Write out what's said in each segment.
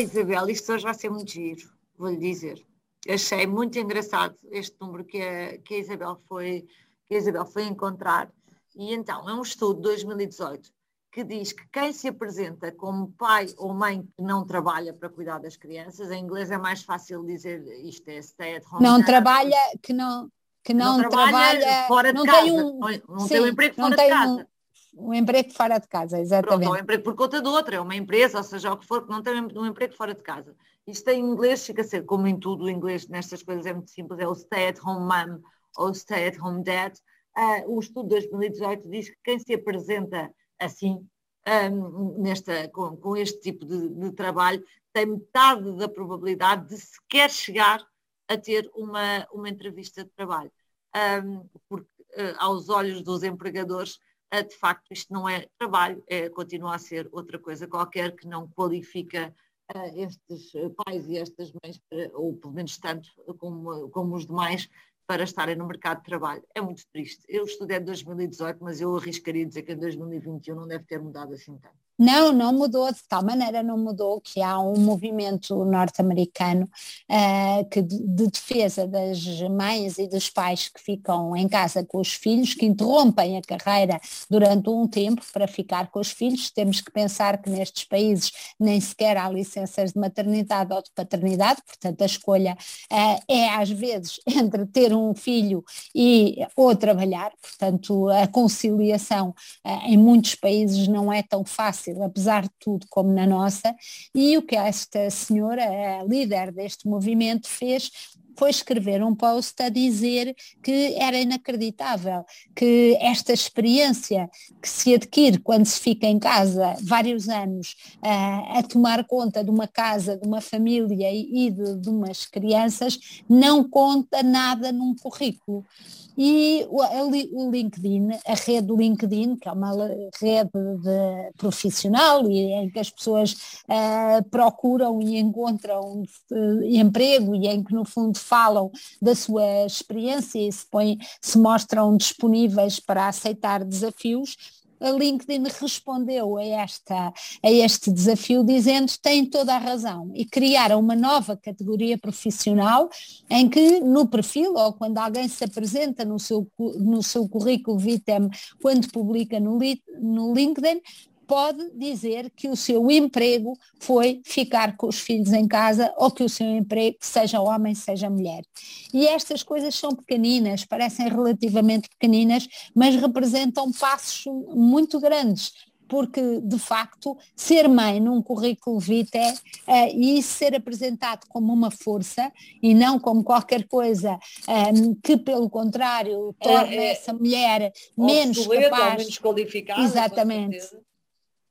Isabel, isto hoje vai ser muito giro, vou-lhe dizer. Achei muito engraçado este número que a, que a, Isabel, foi, que a Isabel foi encontrar. E então, é um estudo de 2018 que diz que quem se apresenta como pai ou mãe que não trabalha para cuidar das crianças, em inglês é mais fácil dizer isto é stay at home. Não trabalha, que não, que não, não trabalha, trabalha, fora de não casa, tem um, não, não sim, tem um emprego fora de casa. Um, um, emprego fora de casa, exatamente. Pronto, um emprego por conta de outra, é uma empresa, ou seja, o que for, que não tem um emprego fora de casa. Isto em inglês fica a ser, como em tudo, o inglês nestas coisas é muito simples, é o stay at home mom ou stay at home dad. Uh, o estudo de 2018 diz que quem se apresenta assim, um, nesta, com, com, este tipo de, de, trabalho, tem metade da probabilidade de sequer chegar a ter uma, uma entrevista de trabalho. Um, porque uh, aos olhos dos empregadores, de facto, isto não é trabalho, é, continua a ser outra coisa qualquer que não qualifica uh, estes pais e estas mães, ou pelo menos tanto como, como os demais, para estarem no mercado de trabalho. É muito triste. Eu estudei em 2018, mas eu arriscaria dizer que em 2021 não deve ter mudado assim tanto. Não, não mudou, de tal maneira não mudou que há um movimento norte-americano uh, que de, de, defesa das mães e dos pais que ficam em casa com os filhos, que interrompem a carreira durante um tempo para ficar com os filhos. Temos que pensar que nestes países nem sequer há licenças de maternidade ou de paternidade, portanto a escolha uh, é às vezes entre ter um filho e ou trabalhar, portanto a conciliação uh, em muitos países não é tão fácil fácil, apesar de tudo, como na nossa, e o que esta senhora, a líder deste movimento, fez foi escrever um post a dizer que era inacreditável, que esta experiência que se adquire quando se fica em casa vários anos uh, a tomar conta de uma casa, de uma família e de, de umas crianças, não conta nada num currículo. E o, LinkedIn, a rede LinkedIn, que é uma rede de, profissional e em que as pessoas uh, procuram e encontram uh, emprego e em que no fundo falam da sua experiência e se, põe, se mostram disponíveis para aceitar desafios, a LinkedIn respondeu a, esta, a este desafio dizendo que tem toda a razão e criaram uma nova categoria profissional em que no perfil ou quando alguém se apresenta no seu, no seu currículo vitae quando publica no, no LinkedIn, pode dizer que o seu emprego foi ficar com os filhos em casa ou que o seu emprego, seja homem, seja mulher. E estas coisas são pequeninas, parecem relativamente pequeninas, mas representam passos muito grandes porque de facto ser mãe num currículo vitae uh, e ser apresentado como uma força e não como qualquer coisa um, ehm, que pelo contrário torna é, é, essa mulher menos capaz, menos qualificada. Exatamente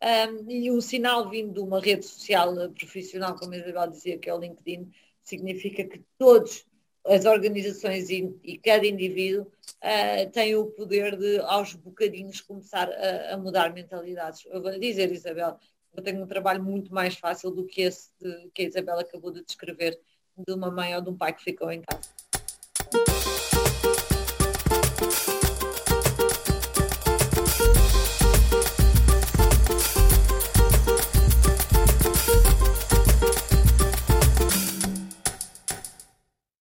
um, e o sinal vindo de uma rede social profissional, como a Isabel dizia, que é o LinkedIn, significa que todas as organizações e, e cada indivíduo uh, têm o poder de, aos bocadinhos, começar a, a mudar mentalidades. Eu vou dizer, Isabel, eu tenho um trabalho muito mais fácil do que esse de, que a Isabel acabou de descrever, de uma mãe ou de um pai que ficou em casa.